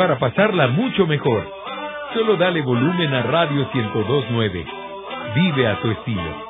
para pasarla mucho mejor. Solo dale volumen a Radio 1029. Vive a tu estilo.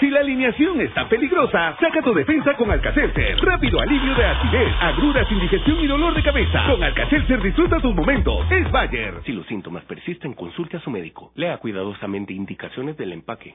Si la alineación está peligrosa, saca tu defensa con Alcacelser. Rápido alivio de acidez, agruras, indigestión y dolor de cabeza. Con Alcacelser disfruta tus momentos. Es Bayer. Si los síntomas persisten, consulte a su médico. Lea cuidadosamente indicaciones del empaque.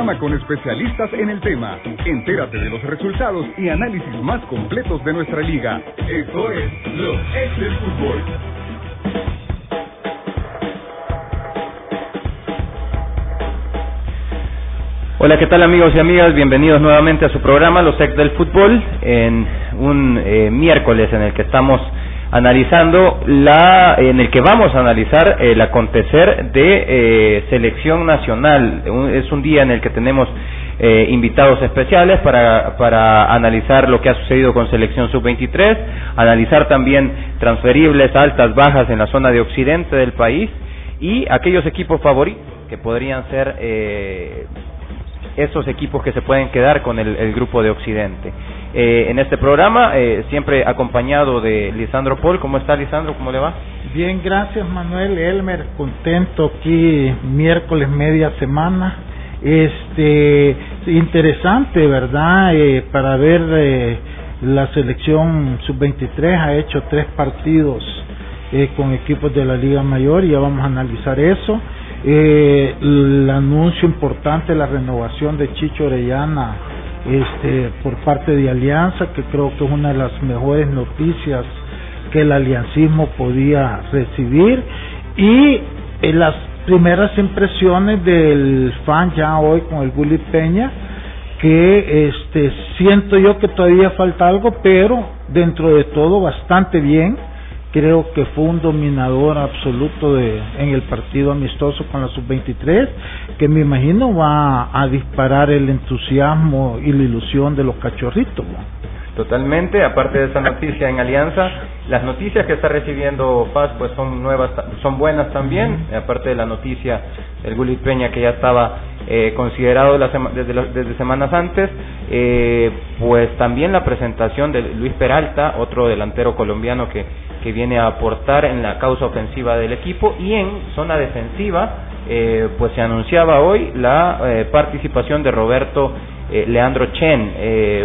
Con especialistas en el tema. Entérate de los resultados y análisis más completos de nuestra liga. Esto es Los Ex del Fútbol. Hola, ¿qué tal amigos y amigas? Bienvenidos nuevamente a su programa Los Ex del Fútbol en un eh, miércoles en el que estamos analizando la en el que vamos a analizar el acontecer de eh, selección nacional. Es un día en el que tenemos eh, invitados especiales para, para analizar lo que ha sucedido con selección sub-23 analizar también transferibles altas bajas en la zona de occidente del país y aquellos equipos favoritos que podrían ser eh, esos equipos que se pueden quedar con el, grupo de Occidente. Eh, en este programa, eh, siempre acompañado de Lisandro Paul. ¿Cómo está Lisandro? ¿Cómo le va? Bien, gracias Manuel Elmer. Contento aquí, miércoles, media semana. Este, interesante, ¿verdad? Eh, para ver la selección sub-23 ha hecho tres partidos con equipos de la Liga Mayor y ya vamos a analizar eso eh, el anuncio importante, la renovación de Chicho Orellana este, por parte de Alianza, que creo que es una de las mejores noticias que el aliancismo podía recibir, y eh, las primeras impresiones del fan ya hoy con el Gulli Peña, que este, siento yo que todavía falta algo, pero dentro de todo bastante bien creo que fue un dominador absoluto de, en el partido amistoso con la sub-23, que me imagino va a disparar el entusiasmo y la ilusión de los cachorritos. Totalmente, aparte de esa noticia en Alianza, las noticias que está recibiendo Paz pues son nuevas, son buenas también, aparte de la noticia del Gullit Peña que ya estaba eh, considerado desde, desde semanas antes, eh, pues también la presentación de Luis Peralta, otro delantero colombiano que que viene a aportar en la causa ofensiva del equipo y en zona defensiva eh, pues se anunciaba hoy la eh, participación de Roberto eh, Leandro Chen,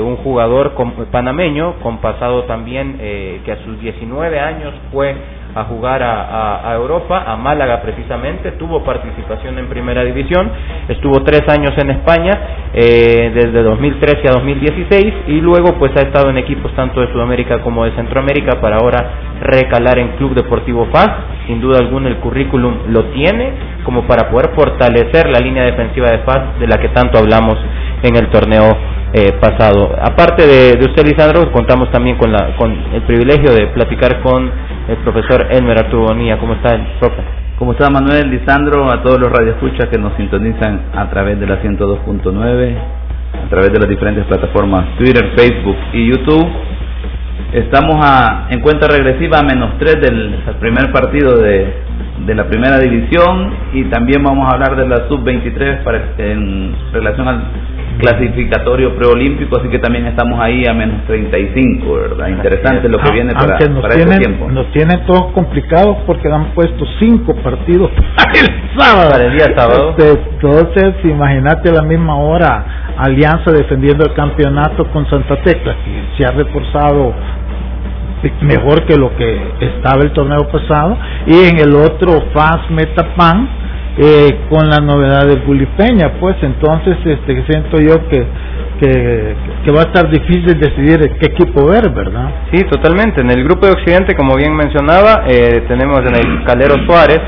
un jugador panameño con pasado también que a sus 19 años fue a jugar a, Europa, a Málaga precisamente, tuvo participación en primera división, estuvo tres años en España, eh, desde 2013 a 2016, y luego pues ha estado en equipos tanto de Sudamérica como de Centroamérica para ahora recalar en Club Deportivo FAS, sin duda alguna el currículum lo tiene como para poder fortalecer la línea defensiva de FAS de la que tanto hablamos en el torneo eh, pasado. Aparte de, usted, Lisandro, contamos también con, la, con el privilegio de platicar con el profesor Elmer Arturo Bonilla. ¿Cómo está el profe? ¿Cómo está Manuel, Lisandro, a todos los radioescuchas que nos sintonizan a través de la 102.9, a través de las diferentes plataformas Twitter, Facebook y YouTube? Estamos a, en cuenta regresiva a menos 3 del primer partido de, de la primera división y también vamos a hablar de la sub-23 en relación al clasificatorio preolímpico, así que también estamos ahí a menos 35, ¿verdad? Interesante lo que viene para, para ese tiempo. Nos tienen todos complicados porque han puesto cinco partidos para el sábado. Para el día sábado. Este, entonces, imagínate a la misma hora Alianza defendiendo el campeonato con Santa Tecla, que se ha reforzado mejor que lo que estaba el torneo pasado, y en el otro FAS Metapan, eh, con la novedad del Gulipeña, pues entonces este siento yo que, que, va a estar difícil decidir qué equipo ver, ¿verdad? Sí, totalmente. En el grupo de Occidente, como bien mencionaba, eh, tenemos en el Calero Suárez,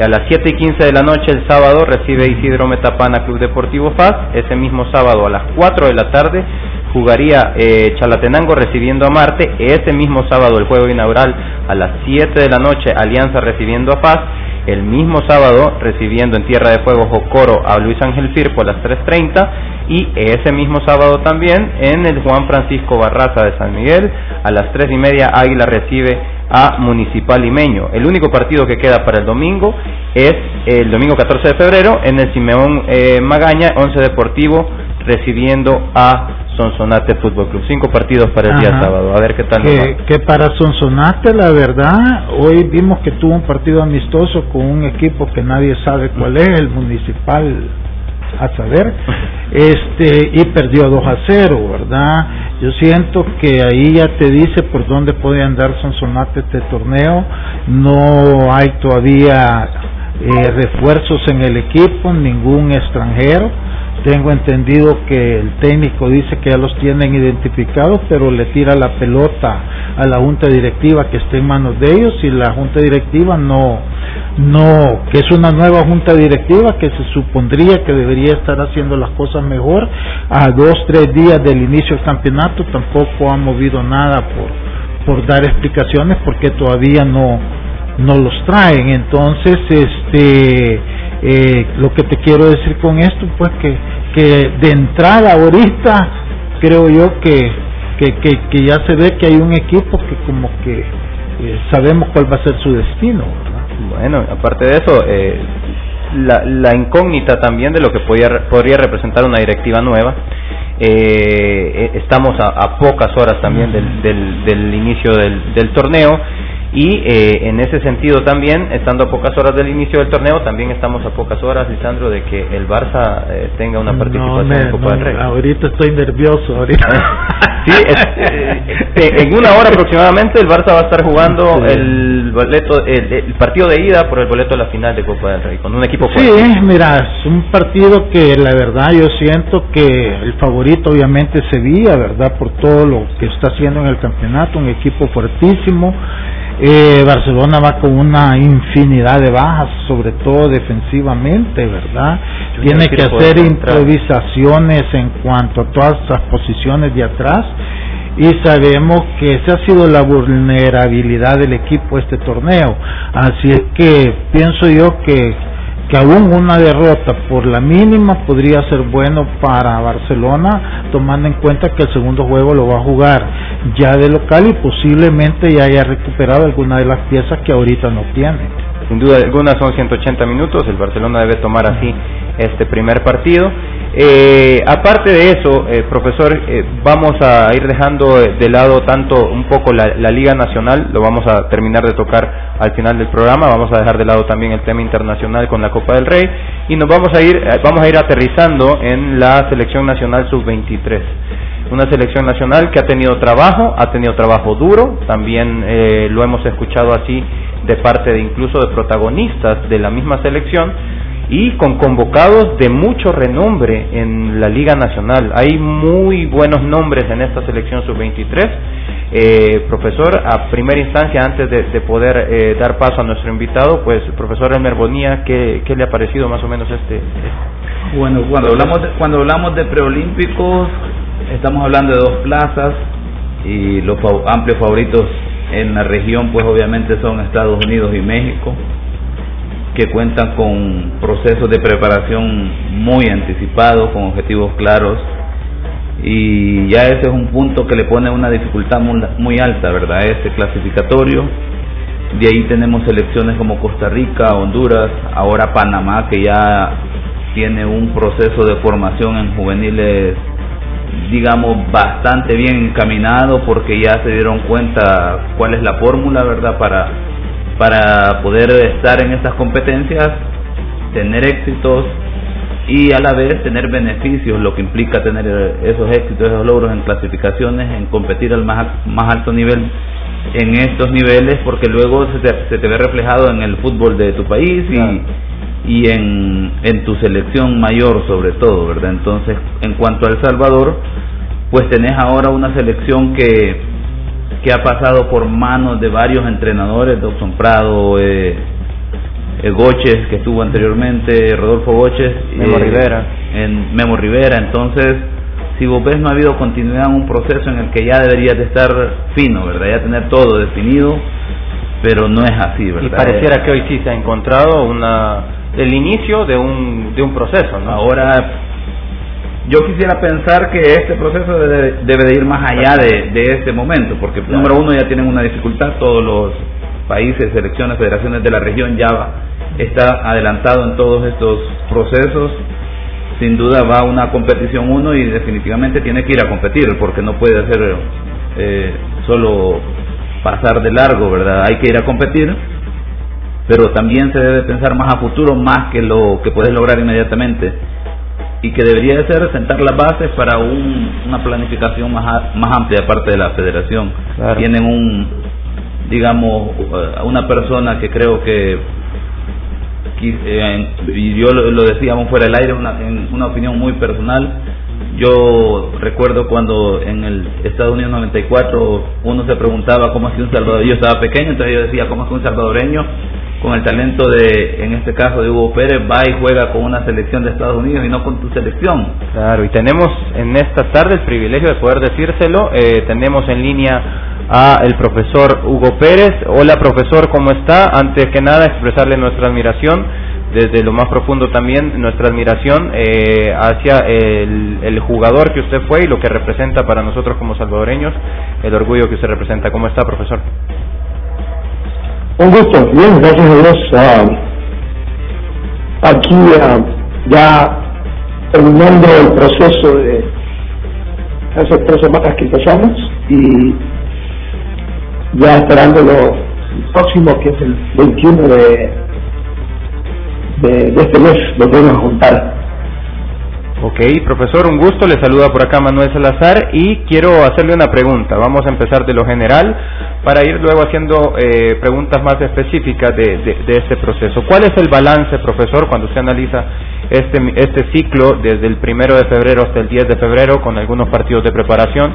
a las 7 y 15 de la noche el sábado recibe Isidro Metapana Club Deportivo FAS. Ese mismo sábado a las 4 de la tarde jugaría eh, Chalatenango recibiendo a Marte. Ese mismo sábado el juego inaugural a las 7 de la noche Alianza recibiendo a Paz. El mismo sábado recibiendo en Tierra de Fuego Jocoro a Luis Ángel Firpo a las 3.30 y ese mismo sábado también en el Juan Francisco Barraza de San Miguel a las 3 y media Águila recibe a Municipal Limeño. El único partido que queda para el domingo es el domingo 14 de febrero en el Simeón eh, Magaña, 11 Deportivo recibiendo a Sonsonate Fútbol Club. Cinco partidos para el día sábado. A ver qué tal. Que, que, para Sonsonate, la verdad, hoy vimos que tuvo un partido amistoso con un equipo que nadie sabe cuál es, el Municipal, a saber, este y perdió 2 a 0, ¿verdad? Yo siento que ahí ya te dice por dónde puede andar Sonsonate este torneo. No hay todavía eh, refuerzos en el equipo, ningún extranjero tengo entendido que el técnico dice que ya los tienen identificados, pero le tira la pelota a la junta directiva que esté en manos de ellos y la junta directiva no, no, que es una nueva junta directiva que se supondría que debería estar haciendo las cosas mejor. A dos, tres días del inicio del campeonato tampoco ha movido nada por, por dar explicaciones porque todavía no, no los traen. Entonces, este, eh, lo que te quiero decir con esto, pues que, que de entrada ahorita creo yo que, que, que, ya se ve que hay un equipo que como que eh, sabemos cuál va a ser su destino. Bueno, aparte de eso, eh, la, la incógnita también de lo que podría, podría representar una directiva nueva. Eh, estamos a, a, pocas horas también del, del, del inicio del, del torneo y eh, en ese sentido también, estando a pocas horas del inicio del torneo, también estamos a pocas horas, Lisandro, de que el Barça eh, tenga una participación en Copa del Rey. Ahorita estoy nervioso, ahorita. sí, eh, en una hora aproximadamente el Barça va a estar jugando el boleto, el, partido de ida por el boleto de la final de Copa del Rey, con un equipo fuerte. Sí, mira, es un partido que la verdad yo siento que el favorito obviamente es Sevilla, ¿verdad? Por todo lo que está haciendo en el campeonato, un equipo fuertísimo eh, Barcelona va con una infinidad de bajas, sobre todo defensivamente, ¿verdad? Tiene que hacer improvisaciones en cuanto a todas las posiciones de atrás y sabemos que esa ha sido la vulnerabilidad del equipo este torneo. Así es que pienso yo que que aún una derrota por la mínima podría ser bueno para Barcelona, tomando en cuenta que el segundo juego lo va a jugar ya de local y posiblemente ya haya recuperado alguna de las piezas que ahorita no tiene. Sin duda alguna son 180 minutos, el Barcelona debe tomar así este primer partido. Eh, aparte de eso, eh, profesor, eh, vamos a ir dejando de lado tanto un poco la, Liga Nacional, lo vamos a terminar de tocar al final del programa, vamos a dejar de lado también el tema internacional con la Copa del Rey y nos vamos a ir, eh, vamos a ir aterrizando en la selección nacional sub-23 una selección nacional que ha tenido trabajo, ha tenido trabajo duro, también eh, lo hemos escuchado así de parte de incluso de protagonistas de la misma selección y con convocados de mucho renombre en la Liga Nacional. Hay muy buenos nombres en esta selección sub-23. Eh, profesor, a primera instancia, antes de, poder eh, dar paso a nuestro invitado, pues, profesor Elmer Bonía, ¿qué, ¿qué, le ha parecido más o menos este? Bueno, cuando hablamos de, cuando hablamos de preolímpicos, estamos hablando de dos plazas y los amplios favoritos en la región pues obviamente son Estados Unidos y México que cuentan con procesos de preparación muy anticipados, con objetivos claros y ya ese es un punto que le pone una dificultad muy, alta, ¿verdad? Este clasificatorio. De ahí tenemos selecciones como Costa Rica, Honduras, ahora Panamá, que ya tiene un proceso de formación en juveniles, digamos, bastante bien encaminado, porque ya se dieron cuenta cuál es la fórmula, ¿verdad? Para, para poder estar en estas competencias, tener éxitos y a la vez tener beneficios, lo que implica tener esos éxitos, esos logros en clasificaciones, en competir al más, más alto nivel en estos niveles, porque luego se te, se te ve reflejado en el fútbol de tu país y, y en, en tu selección mayor sobre todo, ¿verdad? Entonces, en cuanto a El Salvador, pues tenés ahora una selección que, que ha pasado por manos de varios entrenadores, Dobson Prado, eh, eh, Goches, que estuvo anteriormente, Rodolfo Goches. Memo eh, Rivera. En Memo Rivera. Entonces, si vos ves, no ha habido continuidad en un proceso en el que ya deberías de estar fino, ¿verdad? Ya tener todo definido, pero no es así, ¿verdad? Y pareciera que hoy sí se ha encontrado una el inicio de un, de un proceso, ¿no? Ahora, yo quisiera pensar que este proceso debe, debe de ir más allá de, de este momento, porque número uno ya tienen una dificultad todos los países, selecciones, federaciones de la región ya está adelantado en todos estos procesos. Sin duda va a una competición uno y definitivamente tiene que ir a competir porque no puede hacer eh, solo pasar de largo, ¿verdad? Hay que ir a competir, pero también se debe pensar más a futuro, más que lo que puedes lograr inmediatamente y que debería de ser sentar las bases para una planificación más, más amplia parte de la federación. Tienen un, digamos, a una persona que creo que, eh, y yo lo, decíamos fuera del aire, una, en una opinión muy personal, yo recuerdo cuando en el Estados Unidos 94 uno se preguntaba cómo es que un salvadoreño, yo estaba pequeño, entonces yo decía cómo es que un salvadoreño con el talento de, en este caso de Hugo Pérez, va y juega con una selección de Estados Unidos y no con tu selección. Claro, y tenemos en esta tarde el privilegio de poder decírselo, eh, tenemos en línea a el profesor Hugo Pérez. Hola profesor, ¿cómo está? Antes que nada expresarle nuestra admiración, desde lo más profundo también nuestra admiración eh, hacia el, el, jugador que usted fue y lo que representa para nosotros como salvadoreños, el orgullo que usted representa. ¿Cómo está profesor? Un gusto, bien, gracias a Dios. Ah, aquí ah, ya terminando el proceso de hace tres semanas que empezamos y ya esperando lo próximo que es el 21 de, de, este mes, lo vamos a juntar. Ok, profesor, un gusto. Le saluda por acá Manuel Salazar y quiero hacerle una pregunta. Vamos a empezar de lo general para ir luego haciendo eh, preguntas más específicas de, de, este proceso. ¿Cuál es el balance, profesor, cuando usted analiza este, este ciclo desde el primero de febrero hasta el 10 de febrero con algunos partidos de preparación,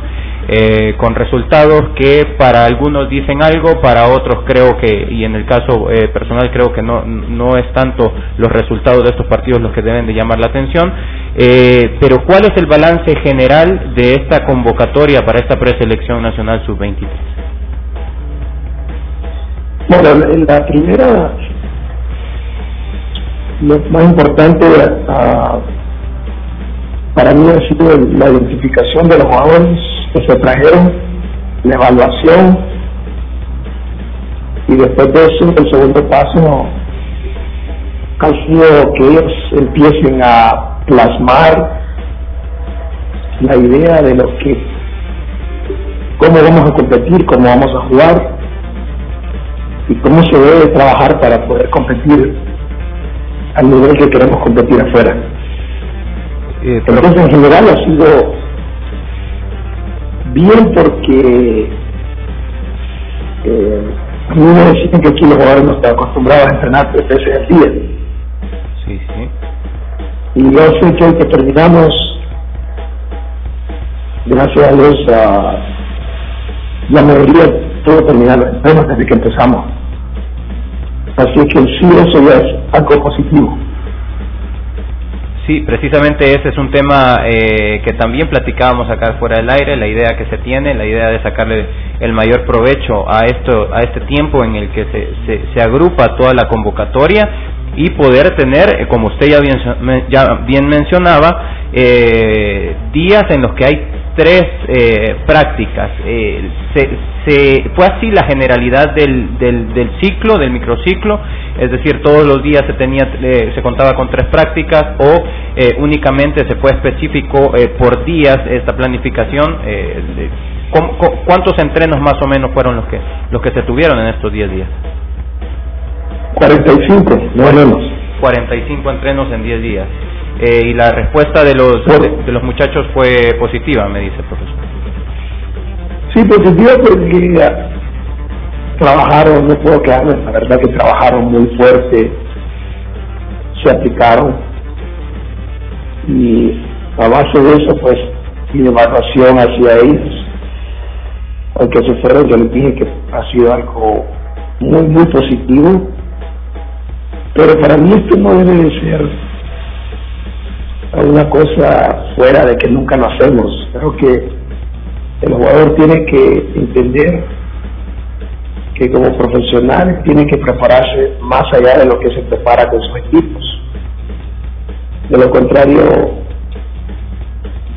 eh, con resultados que para algunos dicen algo, para otros creo que, y en el caso eh, personal creo que no, no es tanto los resultados de estos partidos los que deben de llamar la atención, eh, pero ¿cuál es el balance general de esta convocatoria para esta preselección nacional sub-23? Bueno, en la primera lo más importante uh, para mí ha sido la identificación de los jugadores que se trajeron, la evaluación y después de eso el segundo paso ha sido que ellos empiecen a plasmar la idea de lo que cómo vamos a competir, cómo vamos a jugar y cómo se debe trabajar para poder competir al nivel que queremos competir afuera. Eh, Entonces, en general ha sido bien porque eh, a mí me decían que aquí los jugadores no están acostumbrados a entrenar tres veces al día. Sí, sí. Y yo sé que hoy que terminamos, gracias a Dios, a la mayoría todo terminar los entrenos desde que empezamos. Así que sí, eso ya es algo positivo. Sí, precisamente ese es un tema eh, que también platicábamos acá fuera del aire, la idea que se tiene, la idea de sacarle el mayor provecho a esto, a este tiempo en el que se, se, se agrupa toda la convocatoria y poder tener, eh, como usted ya bien, ya bien mencionaba, eh, días en los que hay tres eh, prácticas. Eh, se, se, fue así la generalidad del, del, del, ciclo, del microciclo, es decir, todos los días se tenía, eh, se contaba con tres prácticas o eh, únicamente se fue específico por días esta planificación. ¿Cuántos entrenos más o menos fueron los que los que se tuvieron en estos 10 días? 45, no menos. 45 entrenos en 10 días. Eh, y la respuesta de los de, de, los muchachos fue positiva, me dice el profesor. Sí, positiva porque trabajaron, no puedo quedarme, la verdad que trabajaron muy fuerte, se aplicaron y a base de eso, pues, mi evaluación hacia ellos, aunque se fueron, yo les dije que ha sido algo muy, muy positivo, pero para mí esto no debe de ser una cosa fuera de que nunca lo hacemos. Creo que el jugador tiene que entender que como profesional tiene que prepararse más allá de lo que se prepara con sus equipos. De lo contrario,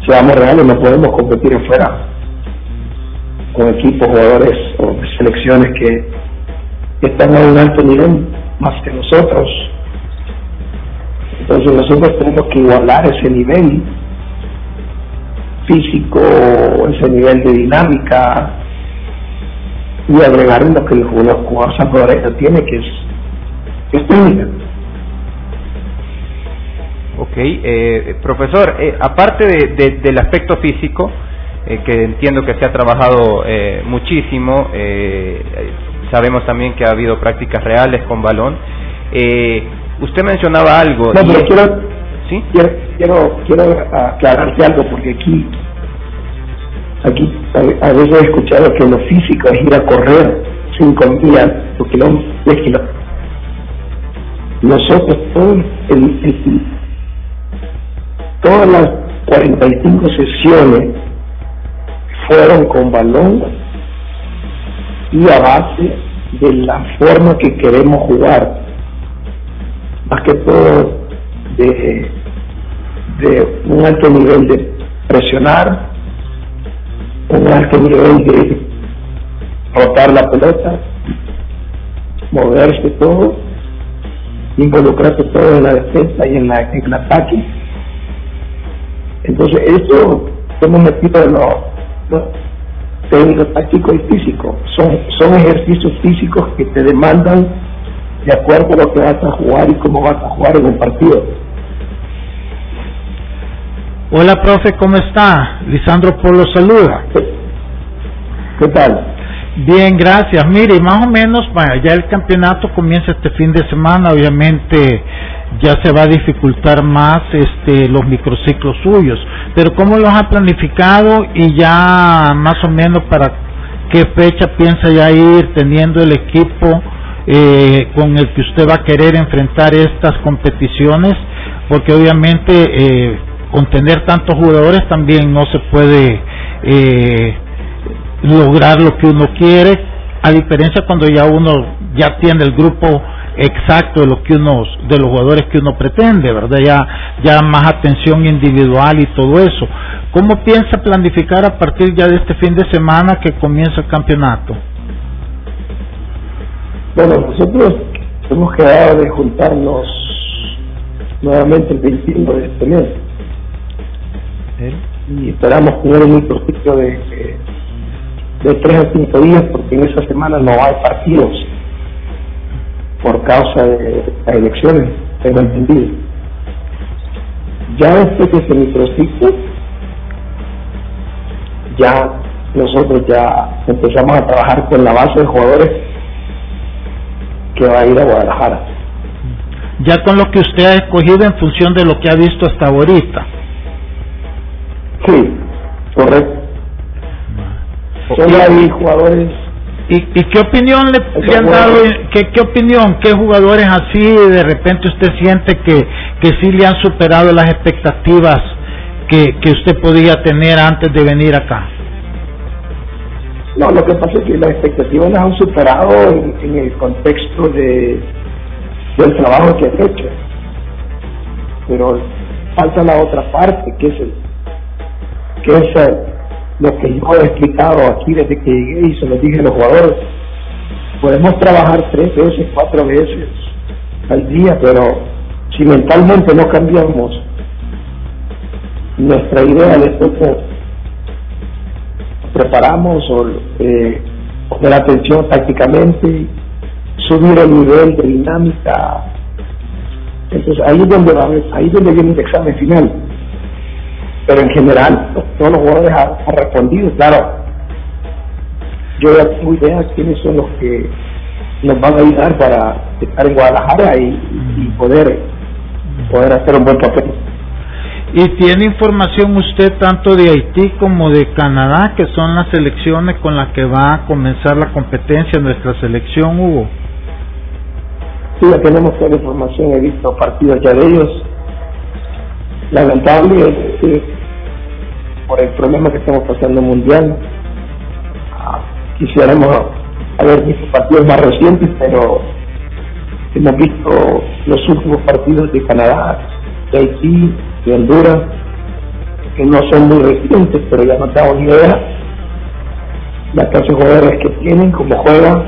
seamos reales, no podemos competir afuera con equipos, jugadores o selecciones que están a un alto nivel más que nosotros entonces nosotros tenemos que igualar ese nivel físico, ese nivel de dinámica y agregar lo que el jugador salvadoreño tiene, que es, es técnica. Ok, eh, profesor, eh, aparte de, de, del aspecto físico, eh, que entiendo que se ha trabajado muchísimo, sabemos también que ha habido prácticas reales con balón. Eh, usted mencionaba algo. No, pero quiero, ¿Sí? quiero, quiero, quiero aclararte algo porque aquí, aquí a, a, veces he escuchado que lo físico es ir a correr cinco kilómetros, diez kilómetros. Nosotros todos el, el, todas las 45 sesiones fueron con balón y a base de la forma que queremos jugar más que todo de, un alto nivel de presionar, un alto nivel de rotar la pelota, moverse todo, involucrarse todo en la defensa y en, la, en el ataque. Entonces, esto hemos metido en lo, lo técnico, táctico y físico. Son, son ejercicios físicos que te demandan de acuerdo a lo que vas a jugar y cómo vas a jugar en un partido. Hola, profe, ¿cómo está? Lisandro Polo saluda. ¿Qué, qué tal? Bien, gracias. Mire, más o menos, bueno, ya el campeonato comienza este fin de semana, obviamente ya se va a dificultar más este los microciclos suyos, pero ¿cómo los ha planificado y ya más o menos para qué fecha piensa ya ir teniendo el equipo eh, con el que usted va a querer enfrentar estas competiciones, porque obviamente eh, con tener tantos jugadores también no se puede eh, lograr lo que uno quiere, a diferencia cuando ya uno ya tiene el grupo exacto de lo que uno de los jugadores que uno pretende, ¿verdad? Ya ya más atención individual y todo eso. ¿Cómo piensa planificar a partir ya de este fin de semana que comienza el campeonato? Bueno, nosotros hemos quedado de juntarnos nuevamente el 21 de este mes. ¿Eh? Y esperamos tener un proyecto de, de 3 a 5 días porque en esa semana no hay partidos por causa de las elecciones, tengo entendido. Ya después de ese microciclo, ya nosotros ya empezamos a trabajar con la base de jugadores que va a ir a Guadalajara. Ya con lo que usted ha escogido en función de lo que ha visto hasta ahorita. Sí, correcto. Solo hay jugadores ¿Y, qué opinión le, han dado? ¿qué, ¿Qué opinión? ¿Qué jugadores así de repente usted siente que, que sí le han superado las expectativas que, que usted podía tener antes de venir acá? No, lo que pasa es que las expectativas las han superado en, el contexto de del trabajo que han hecho. Pero falta la otra parte, que es el, que es lo que yo he explicado aquí desde que llegué y se lo dije a los jugadores. Podemos trabajar tres veces, cuatro veces al día, pero si mentalmente no cambiamos nuestra idea de cómo preparamos o eh, poner atención tácticamente, subir el nivel de dinámica. Entonces ahí es donde va, ahí es donde viene el examen final. Pero en general, todos los jugadores han, respondido, claro. Yo ya tengo idea de quiénes son los que nos van a ayudar para estar en Guadalajara y, y poder, poder hacer un buen papel. ¿Y tiene información usted tanto de Haití como de Canadá, que son las selecciones con las que va a comenzar la competencia nuestra selección, Hugo? Sí, ya tenemos toda la información, he visto partidos ya de ellos. Lamentable es por el problema que estamos pasando mundial. Ah, quisiéramos haber visto partidos más recientes, pero hemos visto los últimos partidos de Canadá, de Haití, de Honduras, que no son muy recientes, pero ya no tengo ni idea la clase de jugadores que tienen, cómo juegan.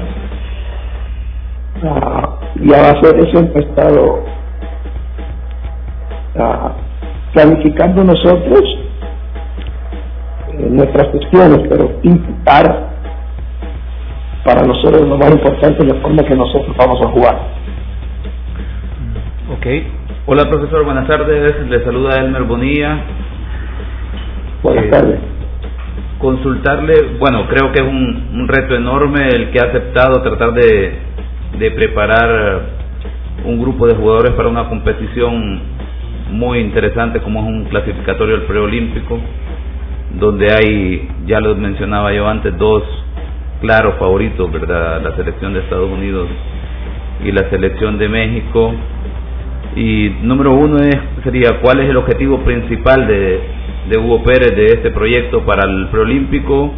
Uh, y a base de eso hemos estado uh, planificando nosotros eh, nuestras cuestiones, pero intentar para nosotros lo más importante es la forma que nosotros vamos a jugar. Ok, Hola profesor, buenas tardes. Le saluda Elmer Bonilla. Buenas eh, tardes. Consultarle, bueno, creo que es un, reto enorme el que ha aceptado tratar de, de preparar un grupo de jugadores para una competición muy interesante como es un clasificatorio al preolímpico, donde hay, ya lo mencionaba yo antes, dos claros favoritos, ¿verdad? La selección de Estados Unidos y la selección de México y número uno es, sería, ¿cuál es el objetivo principal de, de Hugo Pérez de este proyecto para el preolímpico?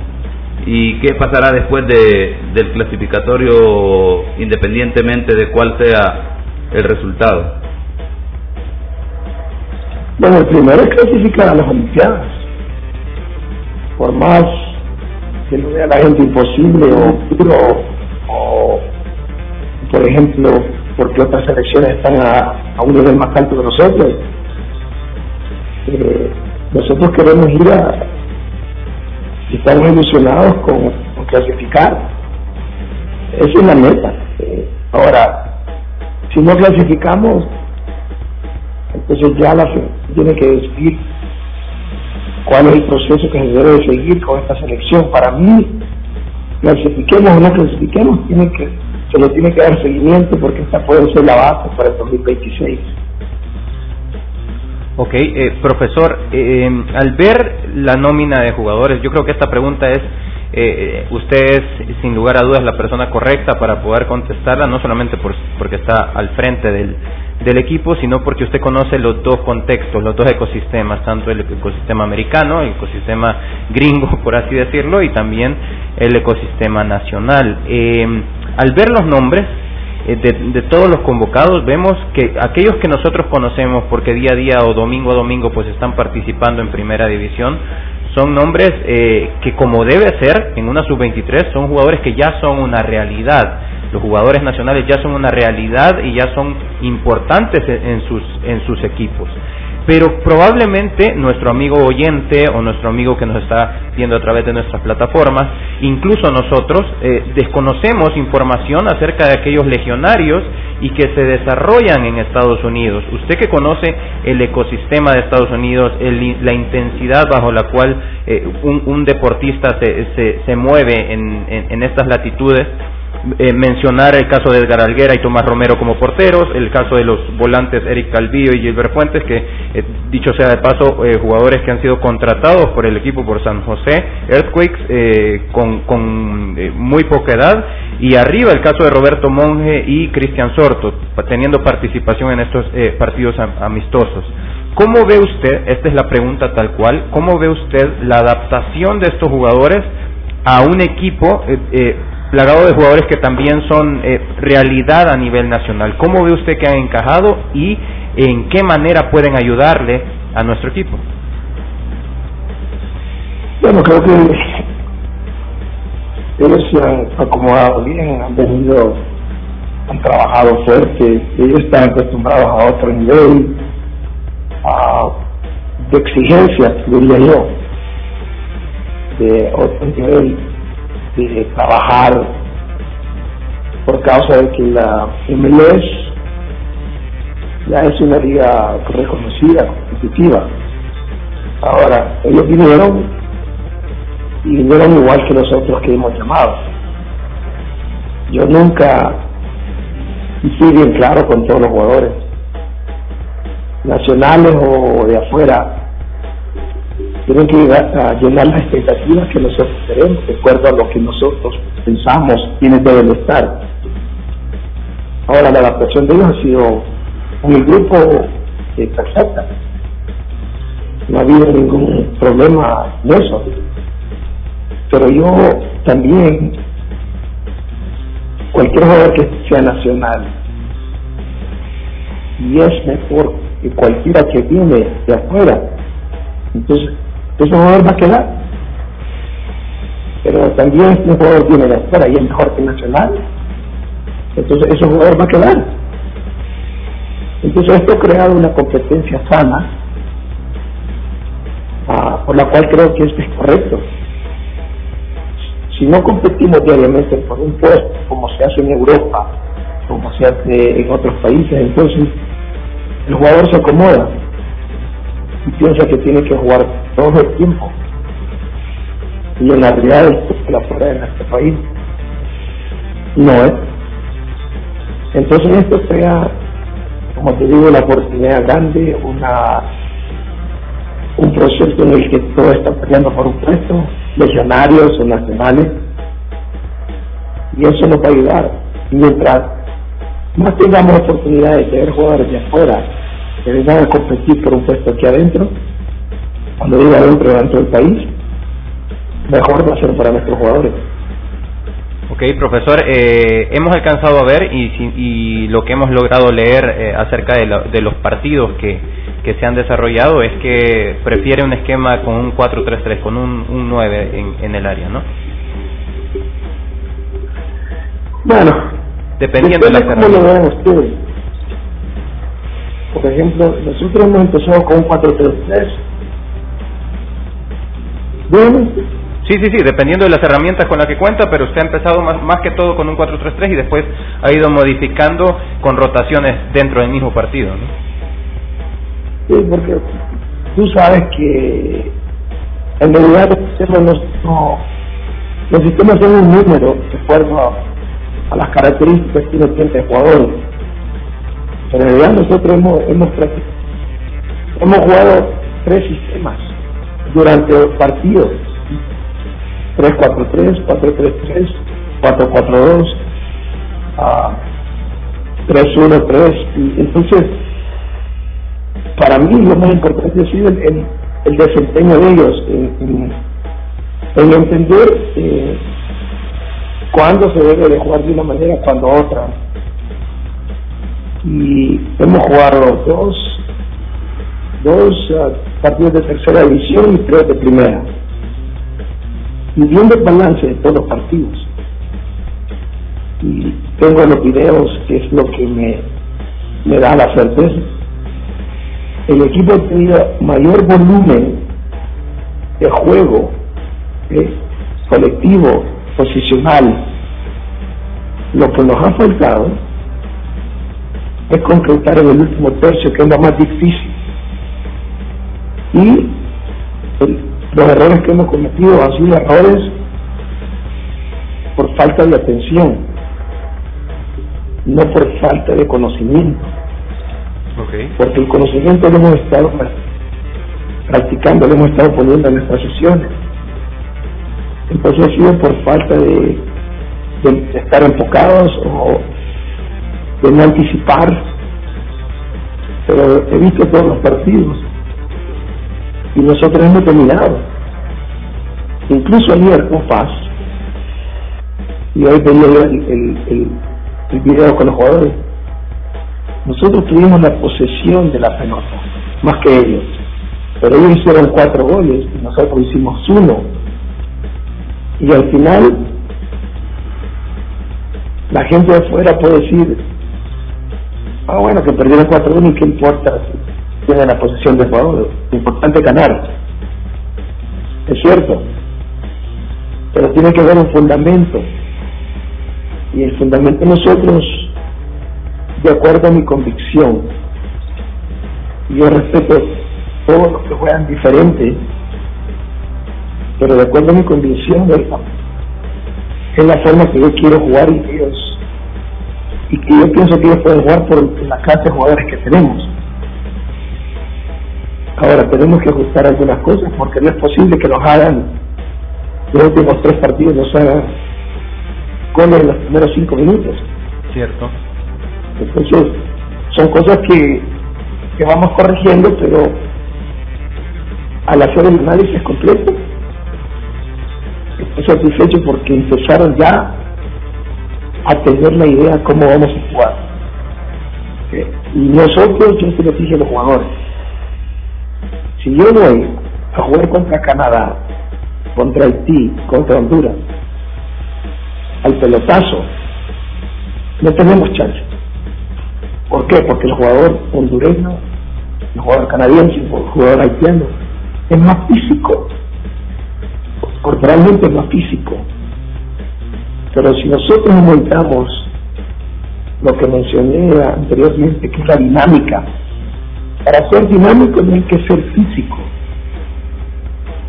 ¿Y qué pasará después de, del clasificatorio independientemente de cuál sea el resultado? Bueno, el primero es clasificar a las Olimpiadas. Por más que lo vea la gente imposible o duro, o por ejemplo, porque otras selecciones están a, un nivel más alto que nosotros. Eh, nosotros queremos ir a, estamos ilusionados con, clasificar. Esa es la meta. Eh, ahora, si no clasificamos, entonces ya la tiene que decidir cuál es el proceso que se debe seguir con esta selección. Para mí, clasifiquemos o no clasifiquemos, tiene que se le tiene que dar seguimiento porque esta puede ser la base para el 2026. Ok, eh, profesor, eh, al ver la nómina de jugadores, yo creo que esta pregunta es, eh, usted es sin lugar a dudas la persona correcta para poder contestarla, no solamente por, porque está al frente del, del equipo, sino porque usted conoce los dos contextos, los dos ecosistemas, tanto el ecosistema americano, el ecosistema gringo, por así decirlo, y también el ecosistema nacional. Eh, al ver los nombres eh, de, todos los convocados, vemos que aquellos que nosotros conocemos, porque día a día o domingo a domingo pues están participando en primera división, son nombres eh, que como debe ser en una sub-23 son jugadores que ya son una realidad. Los jugadores nacionales ya son una realidad y ya son importantes en sus, en sus equipos pero probablemente nuestro amigo oyente o nuestro amigo que nos está viendo a través de nuestras plataformas, incluso nosotros, eh, desconocemos información acerca de aquellos legionarios y que se desarrollan en Estados Unidos. Usted que conoce el ecosistema de Estados Unidos, la intensidad bajo la cual eh, un, deportista se, se, mueve en estas latitudes, eh, mencionar el caso de Edgar Alguera y Tomás Romero como porteros, el caso de los volantes Eric Calvillo y Gilbert Fuentes, que eh, dicho sea de paso, eh, jugadores que han sido contratados por el equipo por San José, Earthquakes, con, con muy poca edad, y arriba el caso de Roberto Monge y Cristian Sorto, teniendo participación en estos partidos amistosos. ¿Cómo ve usted, esta es la pregunta tal cual, cómo ve usted la adaptación de estos jugadores a un equipo eh, plagado de jugadores que también son eh, realidad a nivel nacional. ¿Cómo ve usted que han encajado y en qué manera pueden ayudarle a nuestro equipo? Bueno, creo que ellos se han acomodado bien, han venido, han trabajado fuerte, ellos están acostumbrados a otro nivel de exigencia, diría yo, de otro nivel de trabajar por causa de que la MLS ya es una liga reconocida, competitiva. Ahora, ellos vinieron y vinieron igual que nosotros que hemos llamado. Yo nunca, fui bien claro con todos los jugadores, nacionales o de afuera, tienen que llenar las expectativas que nosotros tenemos, de acuerdo a lo que nosotros pensamos quienes deben estar. Ahora, la adaptación de ellos ha sido en el grupo perfecta. No ha habido ningún problema en eso. Pero yo también, cualquier jugador que sea nacional, y es mejor que cualquiera que viene de afuera, entonces ese jugador va a quedar. Pero también un jugador viene de afuera y es mejor que Nacional, entonces ese jugador va a quedar. Entonces esto ha creado una competencia sana, ah, por la cual creo que esto es correcto. Si no competimos diariamente por un puesto, como se hace en Europa, como se hace en otros países, entonces el jugador se acomoda y piensa que tiene que jugar todo el tiempo. Y en la realidad es la fuera en este país no es. Entonces esto crea, como te digo, la oportunidad grande, una un proceso en el que todos están peleando por un puesto, legionarios o nacionales, y eso nos va a ayudar. Mientras más tengamos oportunidades de ver jugadores de afuera que vengan a competir por un puesto aquí adentro, cuando diga adentro, dentro del país, mejor va a ser para nuestros jugadores. Ok, profesor, eh, hemos alcanzado a ver y, y, lo que hemos logrado leer eh, acerca de, de, los partidos que, que se han desarrollado es que prefiere un esquema con un 4-3-3, con un, un 9 en, en el área, ¿no? Bueno, dependiendo de la cómo lo vean ustedes. Por ejemplo, nosotros hemos empezado con un 4-3-3. Bueno. Sí, sí, sí, dependiendo de las herramientas con las que cuenta, pero usted ha empezado más, más que todo con un 4-3-3 y después ha ido modificando con rotaciones dentro del mismo partido, ¿no? Sí, porque tú sabes que en realidad los sistemas no, los sistemas son un número de acuerdo a, las características que uno tiene el jugador en realidad nosotros hemos, hemos, hemos jugado tres sistemas durante los partidos. 3-4-3, 4-3-3, 4-4-2, 3-1-3. Y entonces, para mí lo más importante ha sido el, el, desempeño de ellos en, en, entender eh, cuándo se debe de jugar de una manera, cuándo otra y hemos jugado dos, dos uh, partidos de tercera división y tres de primera. Y viendo el balance de todos los partidos, y tengo los videos, que es lo que me, me da la certeza, el equipo ha tenido mayor volumen de juego eh, colectivo, posicional. Lo que nos ha faltado es concretar en el último tercio, que es lo más difícil. Y los errores que hemos cometido han sido errores por falta de atención. no por falta de conocimiento. Porque el conocimiento lo hemos estado practicando, lo hemos estado poniendo en nuestras sesiones. Entonces ha sido por falta de, de estar enfocados o de no anticipar. Pero he visto todos los partidos y nosotros hemos terminado. Incluso ayer con paz, y hoy pedí el, el, el, video con los jugadores, nosotros tuvimos la posesión de la pelota, más que ellos. Pero ellos hicieron cuatro goles y nosotros hicimos uno. Y al final, la gente de afuera puede decir, ah bueno, que perdieron cuatro goles, ¿qué importa? Tienen la posesión de jugadores. Lo importante ganar. Es cierto. Pero tiene que haber un fundamento. Y el fundamento nosotros, de acuerdo a mi convicción, yo respeto todos los que juegan diferente, pero de acuerdo a mi convicción, es la forma que yo quiero jugar y ellos, y que yo pienso que ellos pueden jugar por la clase de jugadores que tenemos. Ahora tenemos que ajustar algunas cosas porque no es posible que nos hagan los últimos tres partidos nos hagan goles en los primeros cinco minutos. Cierto. Entonces, son cosas que, que vamos corrigiendo, pero al hacer el análisis completo, estoy satisfecho porque empezaron ya a tener la idea de cómo vamos a jugar. Y nosotros, yo se lo dije a los jugadores, si yo voy a jugar contra Canadá, contra Haití, contra Honduras, al pelotazo, no tenemos chance. ¿Por qué? Porque el jugador hondureño, el jugador canadiense, el jugador haitiano, es más físico. Corporalmente es más físico. Pero si nosotros aumentamos lo que mencioné anteriormente, que es la dinámica, para ser dinámico no hay que ser físico.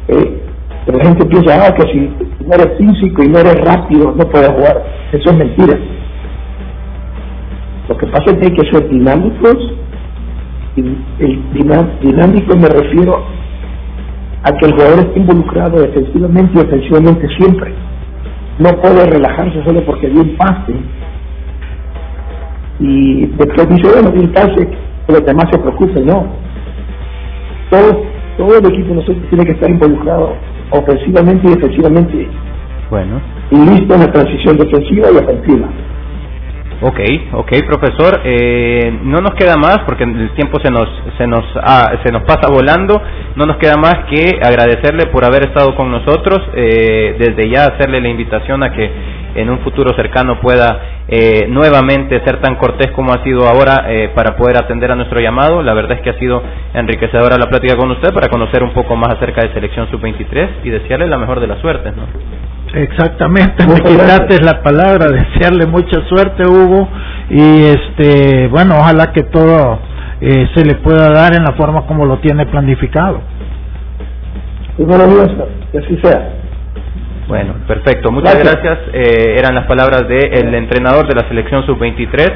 Eh, la gente piensa ah, que si no eres físico y no eres rápido no puedes jugar. Eso es mentira. Lo que pasa es que hay que ser dinámicos. Y el dinámico me refiero a que el jugador esté involucrado defensivamente y ofensivamente siempre. No puede relajarse solo porque dio pase. Y después dice, bueno, pase que los demás se preocupen, no. Todo, todo el equipo nosotros tiene que estar involucrado ofensivamente y defensivamente. Bueno. Y listo en la transición defensiva y ofensiva. Ok, ok, profesor. Eh, no nos queda más porque el tiempo se nos se nos ah, se nos pasa volando. No nos queda más que agradecerle por haber estado con nosotros. Eh, desde ya hacerle la invitación a que en un futuro cercano pueda eh, nuevamente ser tan cortés como ha sido ahora eh, para poder atender a nuestro llamado. La verdad es que ha sido enriquecedora la plática con usted para conocer un poco más acerca de selección sub-23 y desearle la mejor de las suertes, ¿no? Exactamente, me quitaste la palabra, desearle mucha suerte, Hugo, y este, bueno, ojalá que todo eh, se le pueda dar en la forma como lo tiene planificado. Y bueno, que así sea. Bueno, perfecto. Muchas gracias. Eh, eran las palabras del entrenador de la selección sub-23,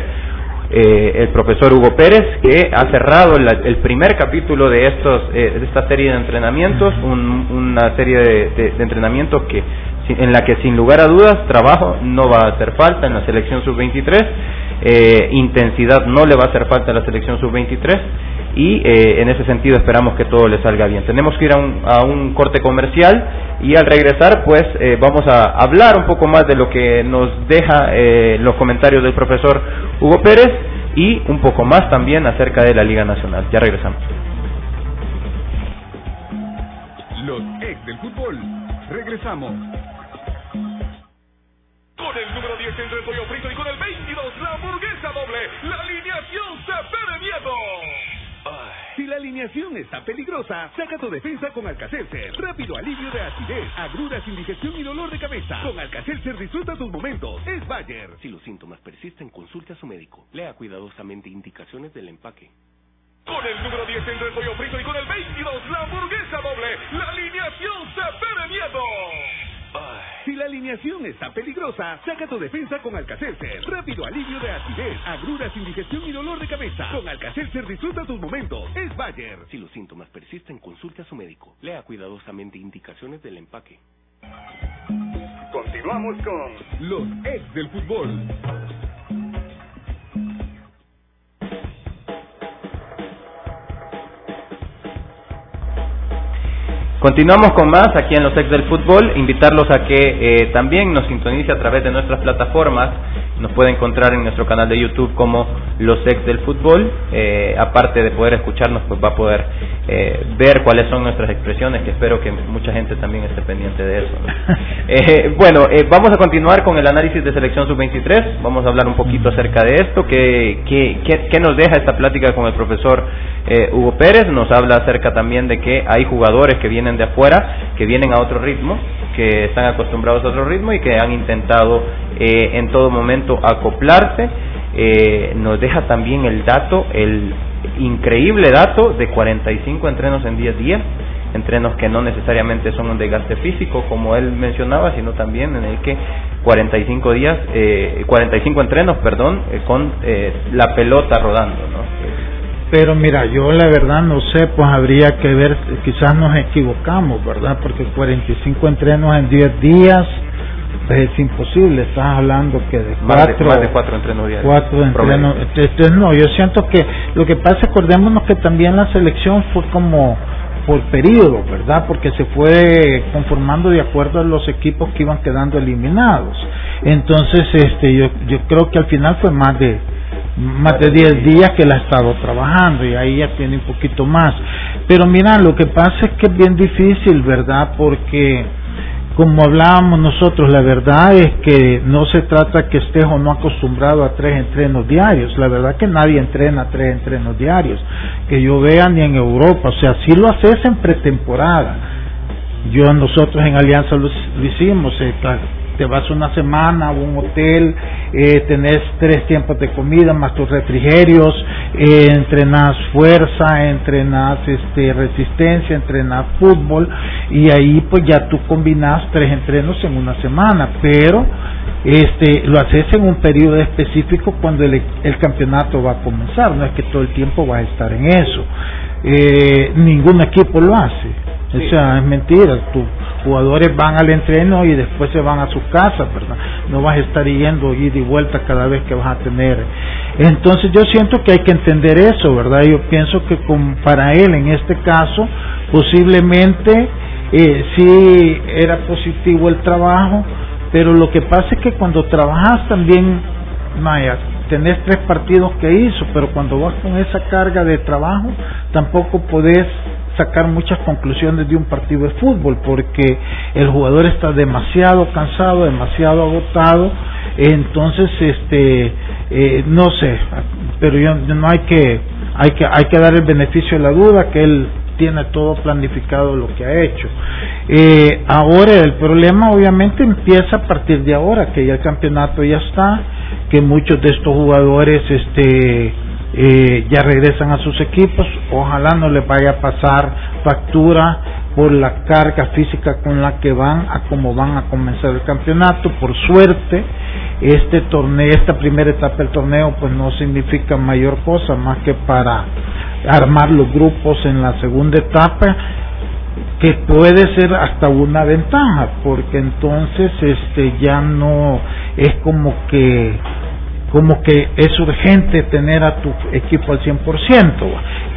eh, el profesor Hugo Pérez, que ha cerrado el primer capítulo de estos eh, de esta serie de entrenamientos, una serie de, de entrenamientos que en la que sin lugar a dudas trabajo no va a hacer falta en la selección sub-23, eh, intensidad no le va a hacer falta a la selección sub-23 y eh, en ese sentido esperamos que todo le salga bien. Tenemos que ir a un, a un corte comercial y al regresar pues eh, vamos a hablar un poco más de lo que nos deja los comentarios del profesor Hugo Pérez y un poco más también acerca de la Liga Nacional. Ya regresamos. Los ex del fútbol. Regresamos. Con el número 10 entre el pollo frito y con el 22 la hamburguesa doble, la alineación se pone miedo. Si la alineación está peligrosa, saca tu defensa con Alcacelser. Rápido alivio de acidez, agruras, indigestión y dolor de cabeza. Con Alcacelser disfruta tus momentos. Es Bayer. Si los síntomas persisten, consulte a su médico. Lea cuidadosamente indicaciones del empaque. Con el número 10 entre el pollo frito y con el 22 la hamburguesa doble, la alineación se la alineación está peligrosa, saca tu defensa con Alcacelser. Rápido alivio de acidez, agruras, indigestión y dolor de cabeza. Con Alcacelser disfruta tus momentos. Es Bayer. Si los síntomas persisten, consulte a su médico. Lea cuidadosamente indicaciones del empaque. Continuamos con los ex del fútbol. Continuamos con más aquí en los ex del fútbol. Invitarlos a que eh, también nos sintonice a través de nuestras plataformas. Nos puede encontrar en nuestro canal de YouTube como los ex del fútbol. Eh, aparte de poder escucharnos, pues va a poder eh, ver cuáles son nuestras expresiones, que espero que mucha gente también esté pendiente de eso. bueno, vamos a continuar con el análisis de selección sub-23. Vamos a hablar un poquito acerca de esto. ¿Qué, qué, qué, qué nos deja esta plática con el profesor Hugo Pérez? Nos habla acerca también de que hay jugadores que vienen de afuera, que vienen a otro ritmo, que están acostumbrados a otro ritmo y que han intentado eh, en todo momento acoplarse. Eh, nos deja también el dato, el increíble dato de 45 entrenos en 10 días, entrenos que no necesariamente son un desgaste físico como él mencionaba, sino también en el que 45 días, eh, 45 entrenos, perdón, eh, con eh, la pelota rodando, ¿no? Pero mira, yo la verdad no sé, pues habría que ver, quizás nos equivocamos, ¿verdad? Porque 45 entrenos en 10 días pues es imposible, estás hablando que de cuatro, más de, cuatro entrenos diarios. Cuatro entrenos, entonces no, yo siento que lo que pasa, acordémonos que también la selección fue como por periodo, ¿verdad? Porque se fue conformando de acuerdo a los equipos que iban quedando eliminados. Entonces, este, yo, yo creo que al final fue más de más de 10 días que la ha estado trabajando y ahí ya tiene un poquito más. Pero mira, lo que pasa es que es bien difícil, ¿verdad? Porque como hablábamos nosotros, la verdad es que no se trata que estés o no acostumbrado a tres entrenos diarios. La verdad que nadie entrena tres entrenos diarios, que yo vea ni en Europa. O sea, si lo haces en pretemporada. Yo nosotros en Alianza lo, hicimos, eh, te vas una semana a un hotel, eh, tenés tres tiempos de comida más tus refrigerios, eh, entrenas fuerza, entrenas este, resistencia, entrenas fútbol y ahí pues ya tú combinas tres entrenos en una semana, pero este lo haces en un periodo específico cuando el, el campeonato va a comenzar, no es que todo el tiempo vas a estar en eso. Eh, ningún equipo lo hace. O sea, es mentira. Tus jugadores van al entreno y después se van a su casa, ¿verdad? No vas a estar yendo y de vuelta cada vez que vas a tener. Entonces yo siento que hay que entender eso, ¿verdad? Yo pienso que para él en este caso posiblemente eh, sí era positivo el trabajo, pero lo que pasa es que cuando trabajas también, Maya, tenés tres partidos que hizo, pero cuando vas con esa carga de trabajo tampoco podés sacar muchas conclusiones de un partido de fútbol porque el jugador está demasiado cansado, demasiado agotado, entonces este eh, no sé, pero yo, no hay que hay que hay que dar el beneficio de la duda que él tiene todo planificado lo que ha hecho. Eh, ahora el problema obviamente empieza a partir de ahora que ya el campeonato ya está, que muchos de estos jugadores este eh, ya regresan a sus equipos, ojalá no les vaya a pasar factura por la carga física con la que van a como van a comenzar el campeonato. Por suerte, este torneo, esta primera etapa del torneo, pues no significa mayor cosa más que para armar los grupos en la segunda etapa que puede ser hasta una ventaja porque entonces este ya no es como que como que es urgente tener a tu equipo al 100%.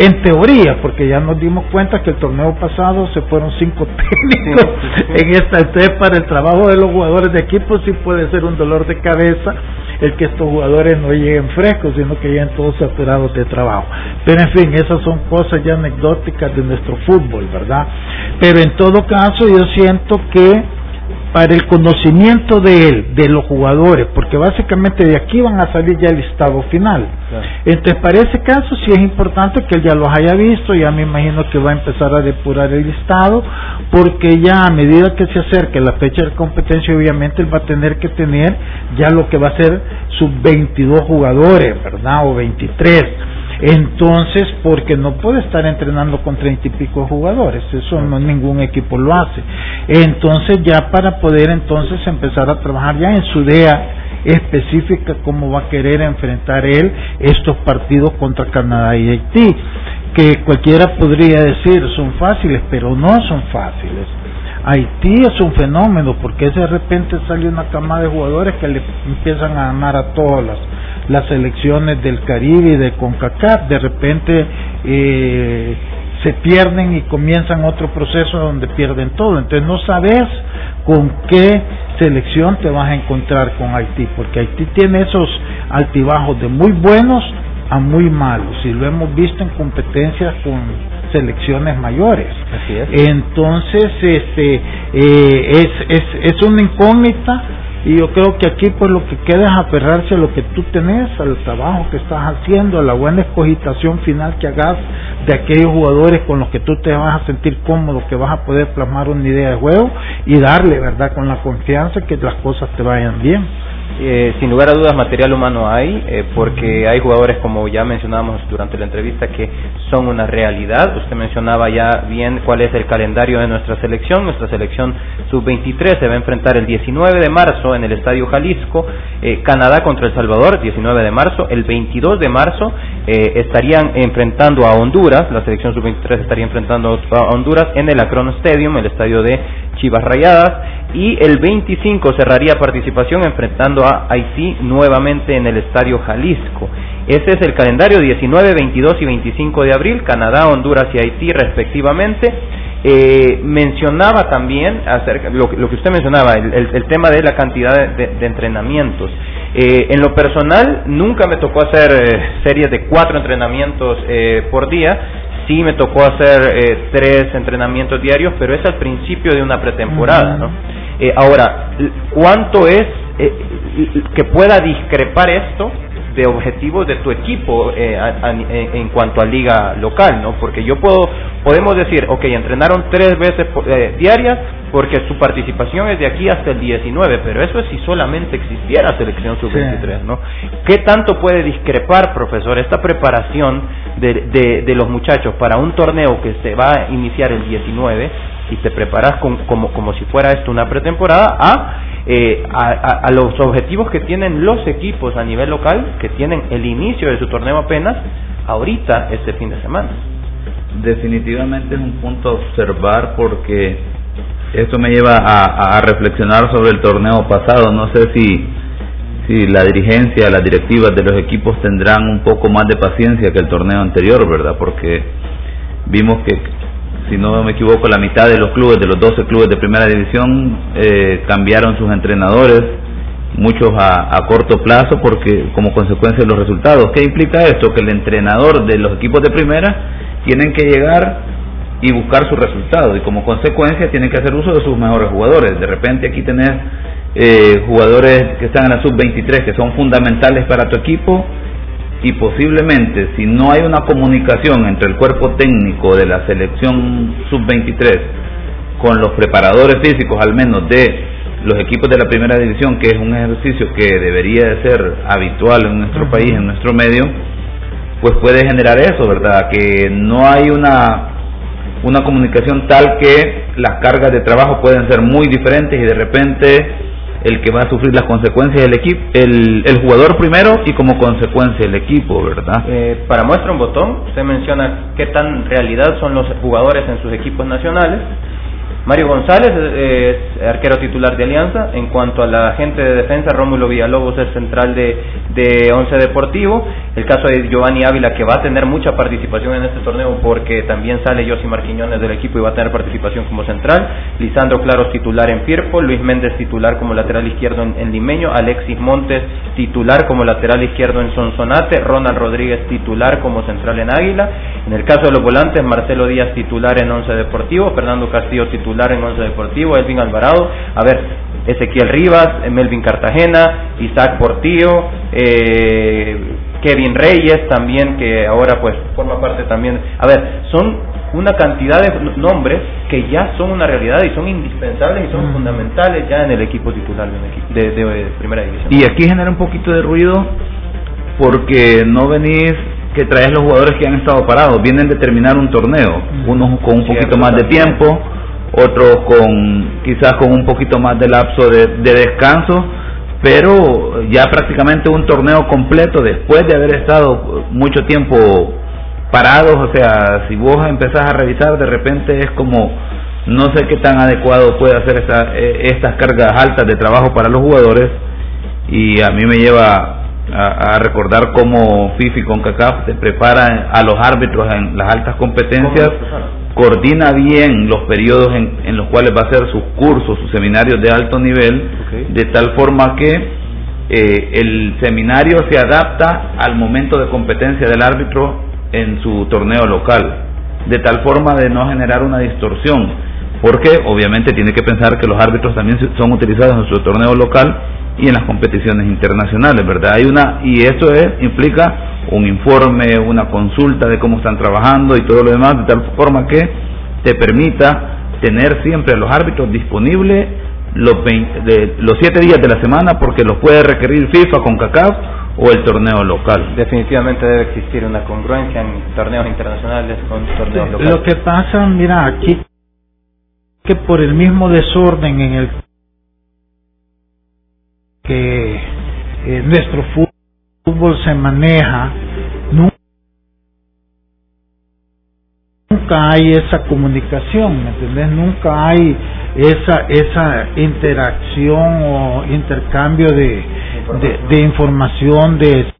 En teoría, porque ya nos dimos cuenta que el torneo pasado se fueron cinco técnicos en esta. Entonces, para el trabajo de los jugadores de equipo sí puede ser un dolor de cabeza el que estos jugadores no lleguen frescos, sino que lleguen todos saturados de trabajo. Pero en fin, esas son cosas ya anecdóticas de nuestro fútbol, ¿verdad? Pero en todo caso, yo siento que para el conocimiento de él, de los jugadores, porque básicamente de aquí van a salir ya el listado final. Entonces, para ese caso sí es importante que él ya los haya visto, ya me imagino que va a empezar a depurar el listado, porque ya a medida que se acerque la fecha de competencia, obviamente él va a tener que tener ya lo que va a ser sus 22 jugadores, ¿verdad? O 23 Entonces, porque no puede estar entrenando con treinta y pico jugadores, eso no ningún equipo lo hace. Entonces, ya para poder entonces empezar a trabajar ya en su idea específica cómo va a querer enfrentar él estos partidos contra Canadá y Haití, que cualquiera podría decir son fáciles, pero no son fáciles. Haití es un fenómeno porque de repente sale una cama de jugadores que le empiezan a ganar a todas las, las selecciones del Caribe y de CONCACAF, de repente eh, se pierden y comienzan otro proceso donde pierden todo. Entonces no sabes con qué selección te vas a encontrar con Haití, porque Haití tiene esos altibajos de muy buenos a muy malos, y lo hemos visto en competencias con selecciones mayores. Entonces, este, eh, es, es, es una incógnita y yo creo que aquí pues lo que queda es aferrarse a lo que tú tenés, al trabajo que estás haciendo, a la buena escogitación final que hagas de aquellos jugadores con los que tú te vas a sentir cómodo, que vas a poder plasmar una idea de juego y darle, ¿verdad?, con la confianza que las cosas te vayan bien. Eh, sin lugar a dudas material humano hay, eh, porque hay jugadores como ya mencionábamos durante la entrevista que son una realidad. Usted mencionaba ya bien cuál es el calendario de nuestra selección. Nuestra selección sub-23 se va a enfrentar el 19 de marzo en el Estadio Jalisco, eh, Canadá contra El Salvador, 19 de marzo. El 22 de marzo estarían enfrentando a Honduras, la selección sub-23 estaría enfrentando a Honduras en el Akron Stadium, el estadio de Chivas Rayadas. Y el 25 cerraría participación enfrentando a Haití nuevamente en el Estadio Jalisco. Ese es el calendario 19, 22 y 25 de abril, Canadá, Honduras y Haití respectivamente. Eh, mencionaba también acerca lo, lo que usted mencionaba, el, tema de la cantidad de, entrenamientos. Eh, en lo personal, nunca me tocó hacer eh, series de cuatro entrenamientos por día. Sí me tocó hacer tres entrenamientos diarios, pero es al principio de una pretemporada, ¿no? Ahora, ¿cuánto es que pueda discrepar esto de objetivos de tu equipo eh, en cuanto a liga local, ¿no? Porque yo puedo, podemos decir, ok, entrenaron tres veces eh, diarias porque su participación es de aquí hasta el 19, pero eso es si solamente existiera selección sub-23, ¿no? ¿Qué tanto puede discrepar, profesor, esta preparación de, de, de, los muchachos para un torneo que se va a iniciar el 19 y te preparas como, como si fuera esto una pretemporada a, eh, a, a, los objetivos que tienen los equipos a nivel local, que tienen el inicio de su torneo apenas ahorita este fin de semana. Definitivamente es un punto a observar porque esto me lleva a, a reflexionar sobre el torneo pasado. No sé si, si la dirigencia, las directivas de los equipos tendrán un poco más de paciencia que el torneo anterior, ¿verdad? Porque vimos que si no me equivoco, la mitad de los clubes, de los 12 clubes de primera división, eh, cambiaron sus entrenadores, muchos a, a, corto plazo, porque como consecuencia de los resultados. ¿Qué implica esto? Que el entrenador de los equipos de primera tienen que llegar y buscar su resultado, y como consecuencia tienen que hacer uso de sus mejores jugadores. De repente aquí tenés eh, jugadores que están en la sub-23 que son fundamentales para tu equipo y posiblemente si no hay una comunicación entre el cuerpo técnico de la selección sub-23 con los preparadores físicos al menos de los equipos de la primera división, que es un ejercicio que debería de ser habitual en nuestro país, en nuestro medio, pues puede generar eso, ¿verdad? Que no hay una una comunicación tal que las cargas de trabajo pueden ser muy diferentes y de repente el que va a sufrir las consecuencias del equipo, el, el jugador primero y como consecuencia el equipo, ¿verdad? Eh, para muestra un botón, usted menciona qué tan realidad son los jugadores en sus equipos nacionales. Mario González es arquero titular de Alianza. En cuanto a la gente de defensa, Rómulo Villalobos es central de, de Once Deportivo. El caso de Giovanni Ávila, que va a tener mucha participación en este torneo porque también sale Josi Marquiñones del equipo y va a tener participación como central. Lisandro Claros titular en Firpo. Luis Méndez titular como lateral izquierdo en, Limeño. Alexis Montes titular como lateral izquierdo en Sonsonate. Ronald Rodríguez titular como central en Águila. En el caso de los volantes, Marcelo Díaz titular en Once Deportivo. Fernando Castillo titular en Once Deportivo, Elvin Alvarado, a ver, Ezequiel Rivas, Melvin Cartagena, Isaac Portillo, eh, Kevin Reyes también, que ahora pues forma parte también. A ver, son una cantidad de nombres que ya son una realidad y son indispensables y son fundamentales ya en el equipo titular de, de, primera división. Y aquí genera un poquito de ruido porque no venís que traes los jugadores que han estado parados. Vienen de terminar un torneo, unos con un poquito más de tiempo, otros con quizás con un poquito más de lapso de, de descanso, pero ya prácticamente un torneo completo después de haber estado mucho tiempo parados, o sea, si vos empezás a revisar, de repente es como no sé qué tan adecuado puede hacer esta, eh, estas cargas altas de trabajo para los jugadores y a mí me lleva a, recordar cómo FIFA y CONCACAF se prepara a los árbitros en las altas competencias, coordina bien los periodos en, los cuales va a hacer sus cursos, sus seminarios de alto nivel, de tal forma que eh, el seminario se adapta al momento de competencia del árbitro en su torneo local, de tal forma de no generar una distorsión, porque obviamente tiene que pensar que los árbitros también son utilizados en su torneo local y en las competiciones internacionales, ¿verdad? Hay una y esto es implica un informe, una consulta de cómo están trabajando y todo lo demás de tal forma que te permita tener siempre a los árbitros disponibles los, de, los siete días de la semana porque los puede requerir FIFA con CACAF o el torneo local. Definitivamente debe existir una congruencia en torneos internacionales con torneos locales. Lo que pasa, mira, aquí que por el mismo desorden en el que eh, nuestro fútbol se maneja, nunca hay esa comunicación, ¿me? Nunca hay esa esa interacción o intercambio de, de, de información de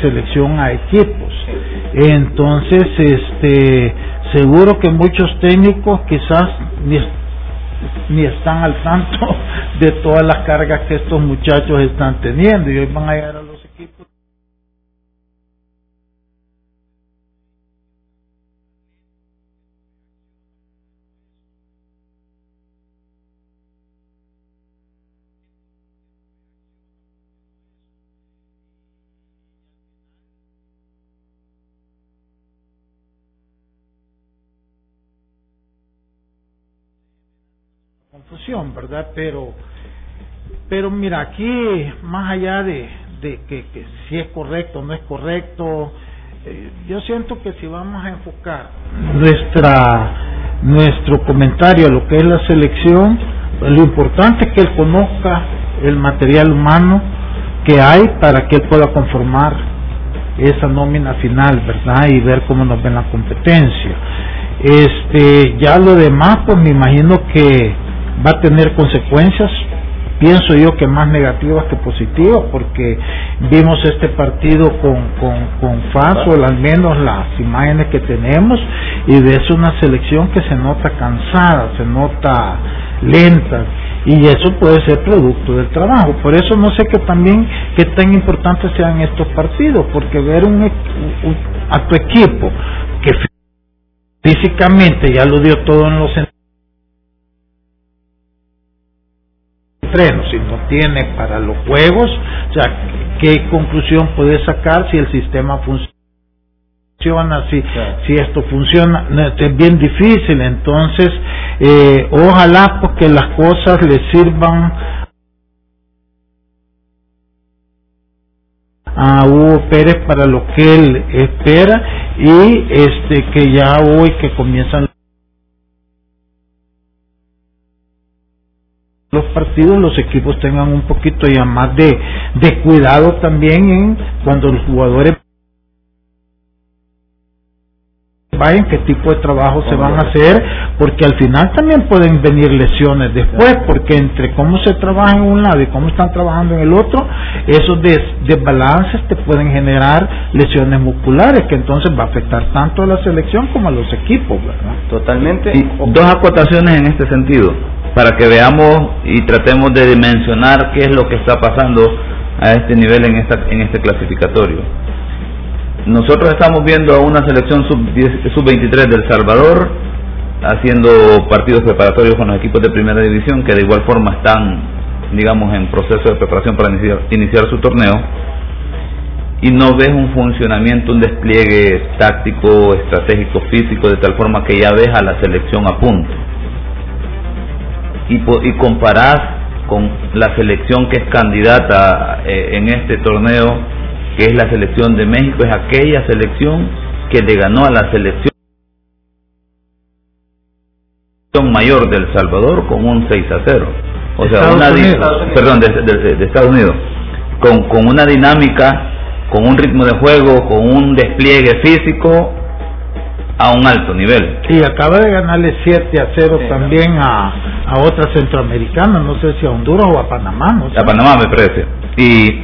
selección a equipos. Entonces, este, seguro que muchos técnicos quizás ni, ni están al tanto de todas las cargas que estos muchachos están teniendo y hoy van a llegar a ¿verdad? Pero, pero mira, aquí, más allá de, de que, si es correcto o no es correcto, eh, yo siento que si vamos a enfocar nuestra nuestro comentario a lo que es la selección, pues lo importante es que él conozca el material humano que hay para que él pueda conformar esa nómina final, ¿verdad? Y ver cómo nos ven la competencia. Este, ya lo demás, pues me imagino que va a tener consecuencias, pienso yo que más negativas que positivas, porque vimos este partido con, con, con o al menos las imágenes que tenemos, y ves una selección que se nota cansada, se nota lenta, y eso puede ser producto del trabajo. Por eso no sé que también qué tan importantes sean estos partidos, porque ver un, a tu equipo que físicamente ya lo dio todo en los si no tiene para los juegos, o sea, ¿qué conclusión puede sacar si el sistema funciona? Si, si esto funciona, es bien difícil, entonces eh, ojalá porque las cosas le sirvan a Hugo Pérez para lo que él espera y este que ya hoy que comienzan los equipos tengan un poquito ya más de, de cuidado también en cuando los jugadores vayan qué tipo de trabajo se van a hacer porque al final también pueden venir lesiones después porque entre cómo se trabaja en un lado y cómo están trabajando en el otro esos desbalances te pueden generar lesiones musculares que entonces va a afectar tanto a la selección como a los equipos ¿verdad? totalmente y dos acotaciones en este sentido para que veamos y tratemos de dimensionar qué es lo que está pasando a este nivel en, esta, en este clasificatorio. Nosotros estamos viendo a una selección sub-23 sub del Salvador haciendo partidos preparatorios con los equipos de primera división que de igual forma están, digamos, en proceso de preparación para iniciar, su torneo. Y no ves un funcionamiento, un despliegue táctico, estratégico, físico, de tal forma que ya ves a la selección a punto. Y, y comparás con la selección que es candidata eh, en este torneo, que es la selección de México, es aquella selección que le ganó a la selección mayor del Salvador con un 6 a 0. O sea, una perdón, de, Estados Unidos, con, con una dinámica, con un ritmo de juego, con un despliegue físico a un alto nivel. Y acaba de ganarle 7 a 0 también a, a otra centroamericana, no sé si a Honduras o a Panamá. No A Panamá me parece. Y,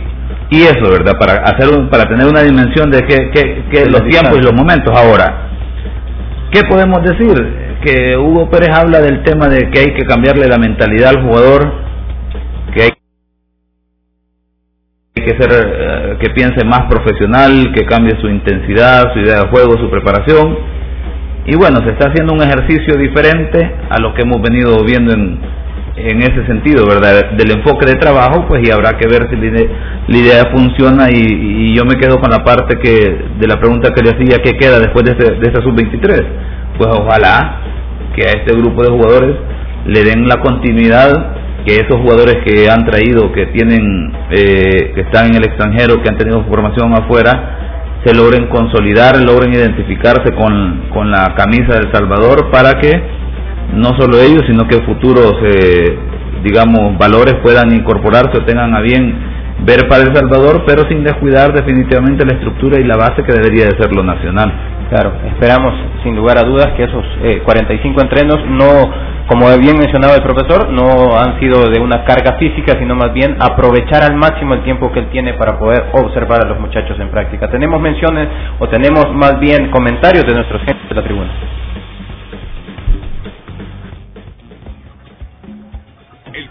y eso, ¿verdad? Para, hacer para tener una dimensión de que, que, los tiempos y los momentos. Ahora, ¿qué podemos decir? Que Hugo Pérez habla del tema de que hay que cambiarle la mentalidad al jugador, que hay que ser eh, que piense más profesional, que cambie su intensidad, su idea de juego, su preparación y bueno, se está haciendo un ejercicio diferente a lo que hemos venido viendo en, en ese sentido, ¿verdad? Del enfoque de trabajo, pues y habrá que ver si la idea, funciona y, yo me quedo con la parte que de la pregunta que le hacía, ¿qué queda después de, este, de esta sub-23? Pues ojalá que a este grupo de jugadores le den la continuidad que esos jugadores que han traído, que tienen, eh, que están en el extranjero, que han tenido formación afuera, se logren consolidar, logren identificarse con, con la camisa del Salvador para que no solo ellos, sino que futuros, eh, digamos, valores puedan incorporarse o tengan a bien ver para El Salvador, pero sin descuidar definitivamente la estructura y la base que debería de ser lo nacional. Claro, esperamos sin lugar a dudas que esos eh, 45 entrenos no como bien mencionaba el profesor, no han sido de una carga física, sino más bien aprovechar al máximo el tiempo que él tiene para poder observar a los muchachos en práctica. Tenemos menciones o tenemos más bien comentarios de nuestros gentes de la tribuna.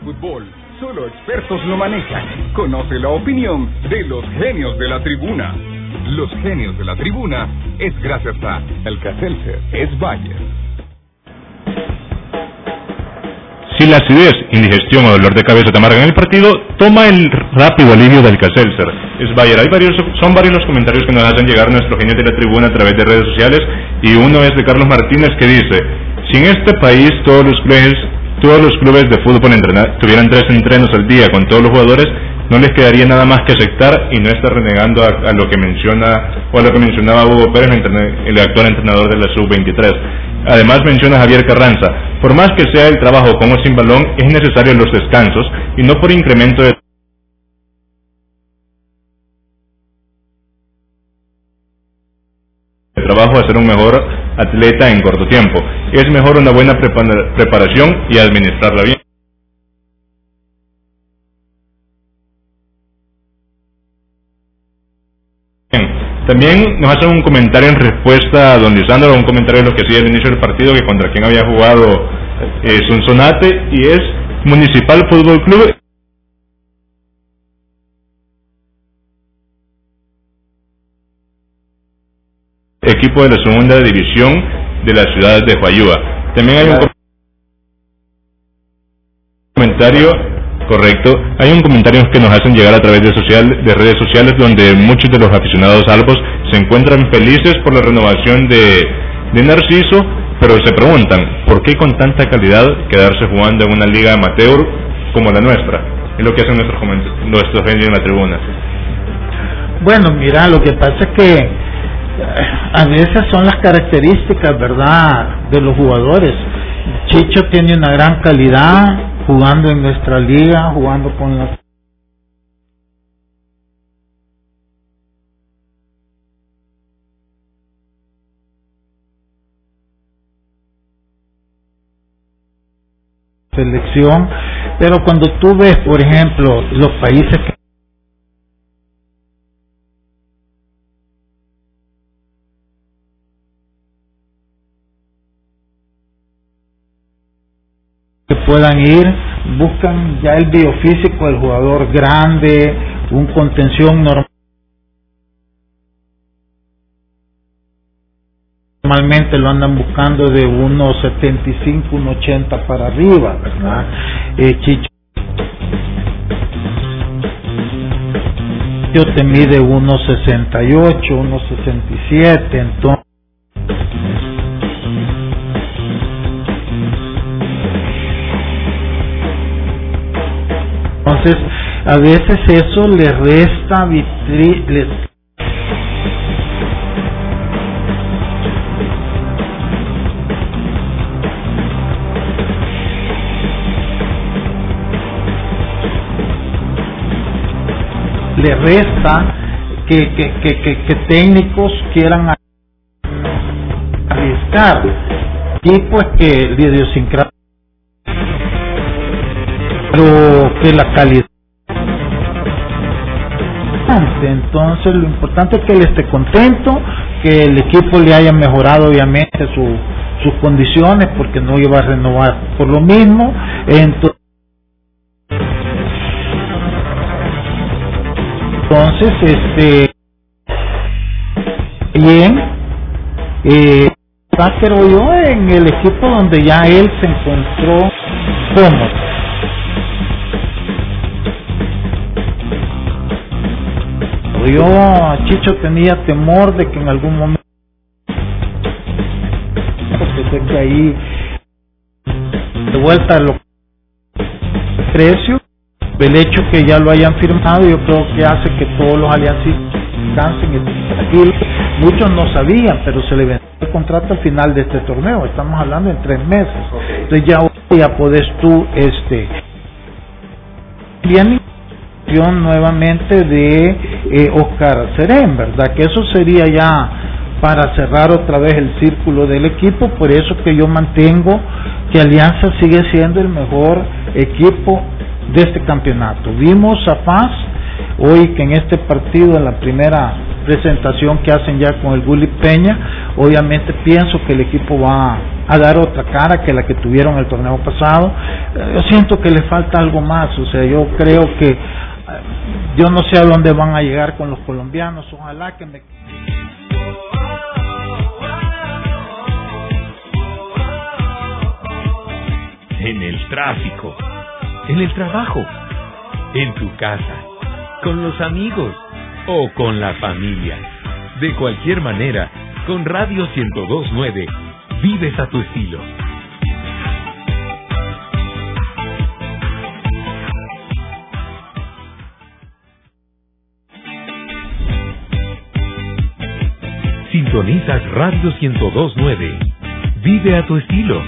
Fútbol, solo expertos lo manejan. Conoce la opinión de los genios de la tribuna. Los genios de la tribuna es gracias a El Caselcer es Bayer. Si la acidez, indigestión o dolor de cabeza te amargan el partido, toma el rápido alivio del Caselser. Es Bayer. Hay varios, son varios los comentarios que nos hacen llegar nuestro genio de la tribuna a través de redes sociales y uno es de Carlos Martínez que dice, si en este país todos los clubes, todos los clubes de fútbol tuvieran tres entrenos al día con todos los jugadores, no les quedaría nada más que aceptar y no estar renegando a, lo que menciona o a lo que mencionaba Hugo Pérez, el actual entrenador de la sub-23. Además menciona Javier Carranza, por más que sea el trabajo con o sin balón, es necesario los descansos y no por incremento de trabajo a ser un mejor atleta en corto tiempo. Es mejor una buena preparación y administrarla bien. También nos hacen un comentario en respuesta a don Lisandro, un comentario de lo que hacía al inicio del partido, que contra quién había jugado eh, Sonsonate, y es Municipal Fútbol Club. Equipo de la segunda división de la ciudad de Huayúa. También hay un comentario Correcto. Hay un comentario que nos hacen llegar a través de, social, de redes sociales donde muchos de los aficionados albos se encuentran felices por la renovación de, de Narciso, pero se preguntan, ¿por qué con tanta calidad quedarse jugando en una liga amateur como la nuestra? Es lo que hacen nuestros, nuestros en la tribuna. Bueno, mira, lo que pasa es que a veces son las características, ¿verdad?, de los jugadores. Chicho tiene una gran calidad, jugando en nuestra liga, jugando con la selección, pero cuando tú ves, por ejemplo, los países que puedan ir, buscan ya el biofísico del jugador grande, un contención normal. Normalmente lo andan buscando de unos 75, 80 para arriba, ¿verdad? Eh, Chicho te mide unos 68, unos 67, entonces Entonces, a veces eso le resta vitri, les le resta que, que, que, que, técnicos quieran arriesgar. Y pues que la idiosincrasia pero que la calidad entonces lo importante es que él esté contento que el equipo le haya mejorado obviamente su, sus condiciones porque no iba a renovar por lo mismo. Entonces entonces este bien eh, pero yo en el equipo donde ya él se encontró cómodo yo Chicho tenía temor de que en algún momento porque sé que ahí. De vuelta lo precio el hecho que ya lo hayan firmado yo creo que hace que todos los aliancistas cansen muchos no sabían pero se le vendió el contrato al final de este torneo. Estamos hablando en tres meses. Entonces ya ya podés tú este viene nuevamente de eh, Oscar Serén, ¿verdad? Que eso sería ya para cerrar otra vez el círculo del equipo, por eso que yo mantengo que Alianza sigue siendo el mejor equipo de este campeonato. Vimos a Paz hoy que en este partido, en la primera presentación que hacen ya con el Gulli Peña, obviamente pienso que el equipo va a dar otra cara que la que tuvieron el torneo pasado. Eh, yo siento que le falta algo más, o sea, yo creo que yo no sé a dónde van a llegar con los colombianos, ojalá que me... En el tráfico, en el trabajo, en tu casa, con los amigos o con la familia. De cualquier manera, con Radio 1029, vives a tu estilo. Sintonizas Radio 1029. Vive a tu estilo.